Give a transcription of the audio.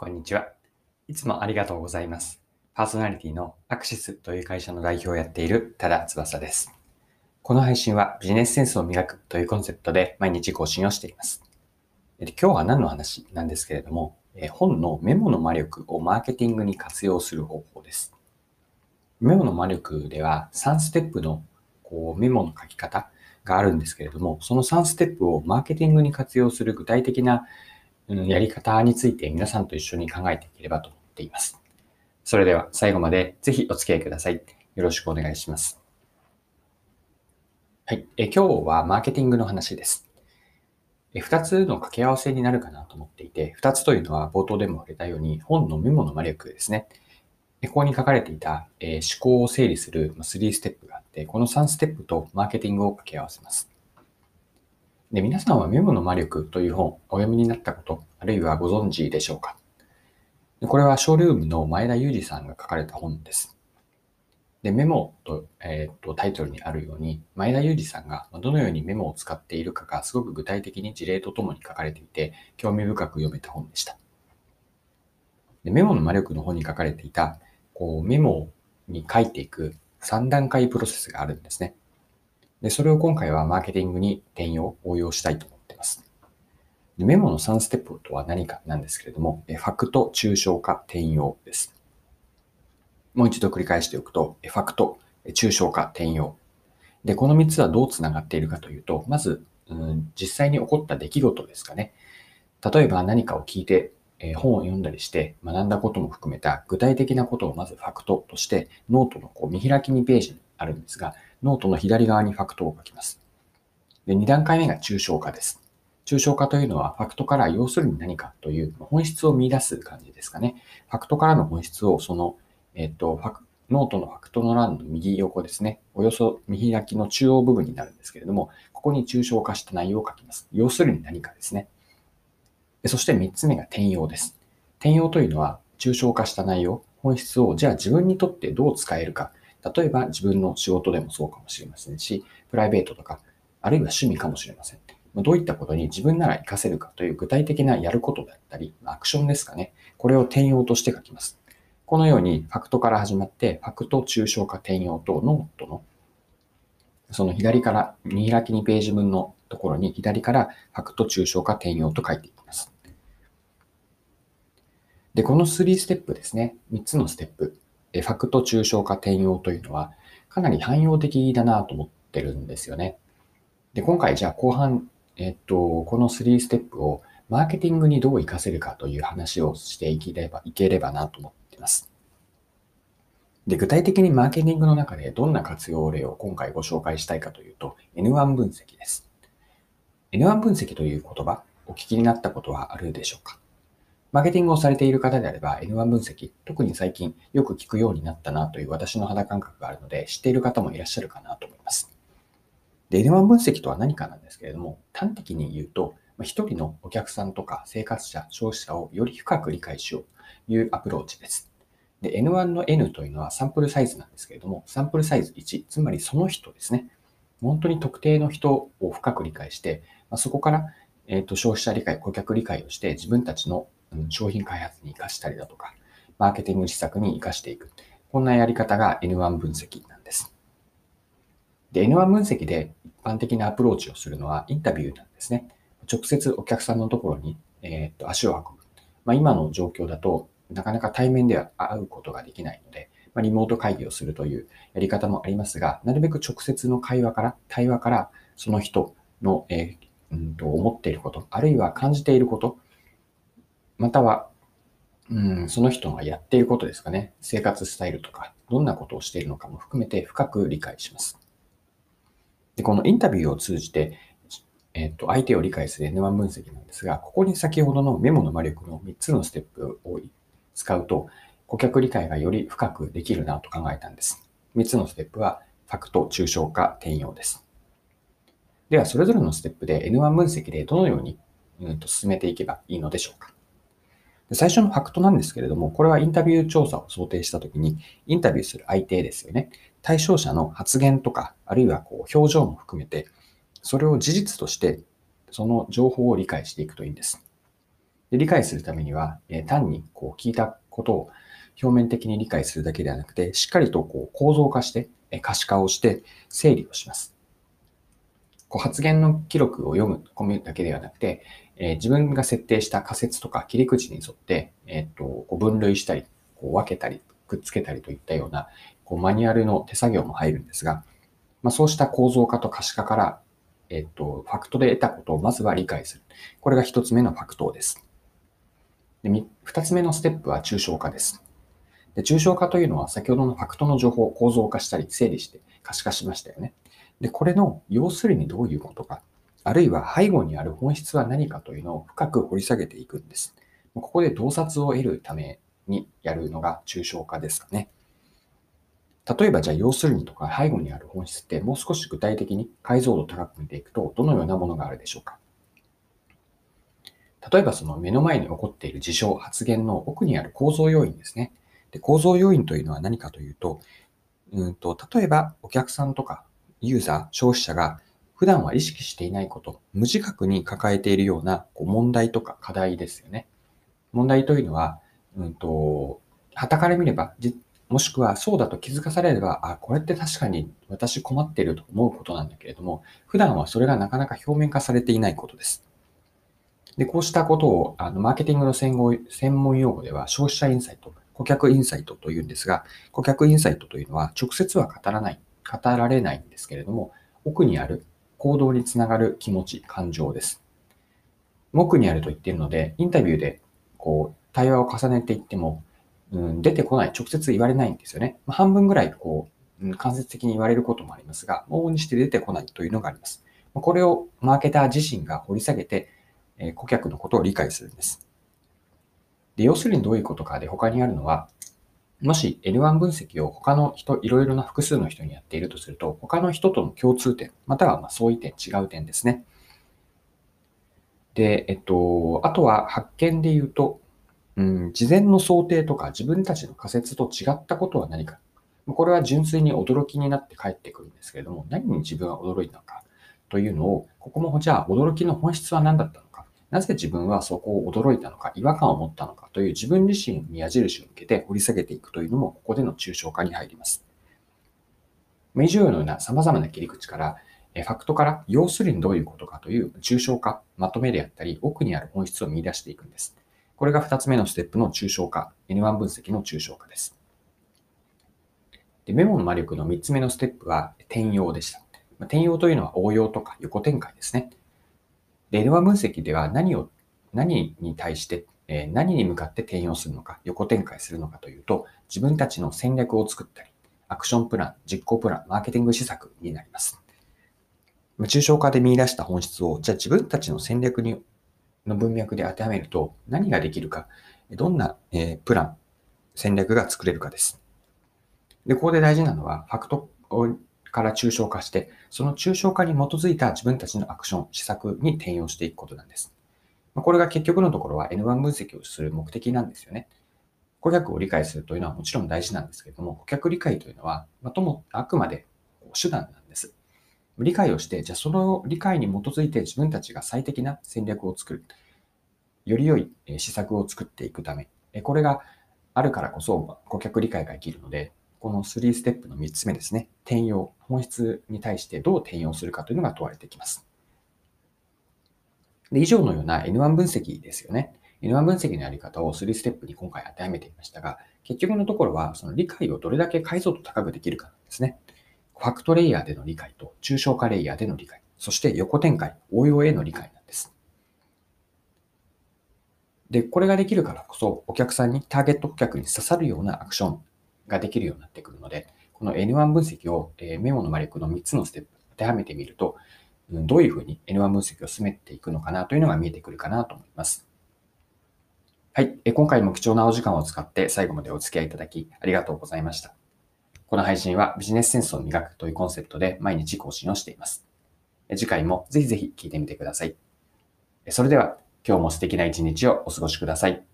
こんにちは。いつもありがとうございます。パーソナリティのアクシスという会社の代表をやっている多田翼です。この配信はビジネスセンスを磨くというコンセプトで毎日更新をしています。今日は何の話なんですけれども、本のメモの魔力をマーケティングに活用する方法です。メモの魔力では3ステップのこうメモの書き方があるんですけれども、その3ステップをマーケティングに活用する具体的なやり方について皆さんと一緒に考えていければと思っています。それでは最後までぜひお付き合いください。よろしくお願いします。はい。え今日はマーケティングの話です。え2つの掛け合わせになるかなと思っていて、2つというのは冒頭でも触れたように本のメモの魔力ですね。ここに書かれていた、え思考を整理する3ステップがあって、この3ステップとマーケティングを掛け合わせます。で、皆さんはメモの魔力という本、お読みになったこと、あるいはご存知でしょうか？でこれはショールームの前田裕二さんが書かれた本です。で、メモと,、えーとタイトルにあるように、前田裕二さんがどのようにメモを使っているかがすごく具体的に事例とともに書かれていて、興味深く読めた本でした。でメモの魔力の本に書かれていた、こうメモに書いていく3段階プロセスがあるんですね。で、それを今回はマーケティングに転用、応用したいと思っています。でメモの3ステップとは何かなんですけれども、ファクト、抽象化、転用です。もう一度繰り返しておくと、ファクト、抽象化、転用。で、この3つはどうつながっているかというと、まず、うん実際に起こった出来事ですかね。例えば何かを聞いて、え本を読んだりして学んだことも含めた具体的なことをまずファクトとしてノートのこう見開き2ページにあるんですが、ノートの左側にファクトを書きます。で、2段階目が抽象化です。抽象化というのはファクトから要するに何かという本質を見出す感じですかね。ファクトからの本質をその、えっと、ファクノートのファクトの欄の右横ですね。およそ見開きの中央部分になるんですけれども、ここに抽象化した内容を書きます。要するに何かですね。そして3つ目が転用です。転用というのは抽象化した内容、本質をじゃあ自分にとってどう使えるか。例えば自分の仕事でもそうかもしれませんし、プライベートとか、あるいは趣味かもしれません。どういったことに自分なら活かせるかという具体的なやることだったり、アクションですかね。これを転用として書きます。このようにファクトから始まって、ファクト、抽象化、転用とノートのその左から見開き2ページ分のところに左からファクト、抽象化、転用と書いていきます。で、この3ステップですね。3つのステップ。ファクト、抽象化、転用というのはかなり汎用的だなと思ってるんですよね。で、今回じゃあ後半、えっと、この3ステップをマーケティングにどう活かせるかという話をしていければいければなと思っています。で、具体的にマーケティングの中でどんな活用例を今回ご紹介したいかというと、N1 分析です。N1 分析という言葉、お聞きになったことはあるでしょうか？マーケティングをされている方であれば N1 分析、特に最近よく聞くようになったなという私の肌感覚があるので、知っている方もいらっしゃるかなと思います。で、N1 分析とは何かなんですけれども、端的に言うと、まあ一人のお客さんとか生活者、消費者をより深く理解しようというアプローチです。で、N1 の N というのはサンプルサイズなんですけれども、サンプルサイズ1、つまりその人ですね。本当に特定の人を深く理解して、ま、そこから、えー、と消費者理解、顧客理解をして自分たちの商品開発に活かしたりだとか、マーケティング施策に活かしていく。こんなやり方が N1 分析なんです。で、N1 分析で一般的なアプローチをするのはインタビューなんですね。直接お客さんのところに、えー、と足を運ぶ。まあ、今の状況だとなかなか対面では会うことができないので、まあ、リモート会議をするというやり方もありますが、なるべく直接の会話から、対話からその人の、えーうんと思っていること、あるいは感じていること、または、うん、その人がやっていることですかね。生活スタイルとか、どんなことをしているのかも含めて深く理解します。で、このインタビューを通じて、えっと、相手を理解する N1 分析なんですが、ここに先ほどのメモの魔力の3つのステップを使うと、顧客理解がより深くできるなと考えたんです。3つのステップは、ファクト、抽象化、転用です。では、それぞれのステップで N1 分析でどのように、うん、と進めていけばいいのでしょうか。最初のファクトなんですけれども、これはインタビュー調査を想定したときに、インタビューする相手ですよね。対象者の発言とか、あるいはこう表情も含めて、それを事実として、その情報を理解していくといいんです。で理解するためには、え単にこう聞いたことを表面的に理解するだけではなくて、しっかりとこう構造化して、え可視化をして整理をします。こう発言の記録を読む、込むだけではなくて、えー、自分が設定した仮説とか切り口に沿って、えー、っとこう分類したり、こう分けたり、くっつけたりといったようなこうマニュアルの手作業も入るんですが、まあ、そうした構造化と可視化から、えっと、ファクトで得たことをまずは理解する。これが一つ目のファクトです。で二つ目のステップは抽象化です。で抽象化というのは先ほどのファクトの情報を構造化したり整理して可視化しましたよね。で、これの要するにどういうことか、あるいは背後にある本質は何かというのを深く掘り下げていくんです。ここで洞察を得るためにやるのが抽象化ですかね。例えばじゃあ要するにとか背後にある本質ってもう少し具体的に解像度高く見ていくとどのようなものがあるでしょうか例えばその目の前に起こっている事象、発言の奥にある構造要因ですね。で構造要因というのは何かというと、うんと例えばお客さんとかユーザー、消費者が普段は意識していないこと、無自覚に抱えているようなこう問題とか課題ですよね。問題というのは、うんと、旗から見れば、もしくはそうだと気づかされれば、あ、これって確かに私困っていると思うことなんだけれども、普段はそれがなかなか表面化されていないことです。で、こうしたことを、あの、マーケティングの専門用語では、消費者インサイト、顧客インサイトというんですが、顧客インサイトというのは直接は語らない、語られないんですけれども、奥にある行動につながる気持ち、感情です。奥にあると言っているので、インタビューでこう対話を重ねていっても、うん、出てこない、直接言われないんですよね。まあ、半分ぐらいこう、うん、間接的に言われることもありますが、往々にして出てこないというのがあります。これをマーケター自身が掘り下げて、え顧客のことを理解するんです。で要するにどういうことかで他にあるのは、もし L1 分析を他の人、いろいろな複数の人にやっているとすると、他の人との共通点、またはま相違点、違う点ですね。で、えっと、あとは発見で言うと、うん、事前の想定とか自分たちの仮説と違ったことは何か。これは純粋に驚きになって帰ってくるんですけれども、何に自分は驚いたのかというのを、ここもじゃあ驚きの本質は何だったの。なぜ自分はそこを驚いたのか、違和感を持ったのかという自分自身に矢印を向けて掘り下げていくというのも、ここでの抽象化に入ります。以上のような様々な切り口から、ファクトから要するにどういうことかという抽象化、まとめであったり、奥にある本質を見出していくんです。これが2つ目のステップの抽象化、N1 分析の抽象化です。でメモの魔力の3つ目のステップは転用でした。転用というのは応用とか横展開ですね。で N1 分析では何を、何に対して、え何に向かって転用するのか、横展開するのかというと、自分たちの戦略を作ったり、アクションプラン、実行プラン、マーケティング施策になります。抽象化で見出した本質を、じゃあ自分たちの戦略にの文脈で当てはめると何ができるか、どんな、えプラン、戦略が作れるかです。で、ここで大事なのは、ファクトから抽象化して、その抽象化に基づいた自分たちのアクション、施策に転用していくことなんです。これが結局のところは N1 分析をする目的なんですよね。顧客を理解するというのはもちろん大事なんですけれども、顧客理解というのは、まとも、あくまで手段なんです。理解をして、じゃあその理解に基づいて自分たちが最適な戦略を作る。より良い施策を作っていくため。これがあるからこそ顧客理解ができるので、この3ステップの3つ目ですね。転用。本質に対してどう転用するかというのが問われてきます。で以上のような N1 分析ですよね。N1 分析のやり方を3ステップに今回当てはめてみましたが、結局のところはその理解をどれだけ解像度高くできるかなんですね。ファクトレイヤーでの理解と抽象化レイヤーでの理解、そして横展開、応用への理解なんです。で、これができるからこそ、お客さんに、ターゲット顧客に刺さるようなアクションができるようになってくるので、この N1 分析を、えメモの魔力の3つのステップ当てはめてみると、どういうふうに N1 分析を進めていくのかなというのが見えてくるかなと思います。はい。今回も貴重なお時間を使って最後までお付き合いいただきありがとうございました。この配信はビジネスセンスを磨くというコンセプトで毎日更新をしています。次回もぜひぜひ聞いてみてください。それでは今日も素敵な一日をお過ごしください。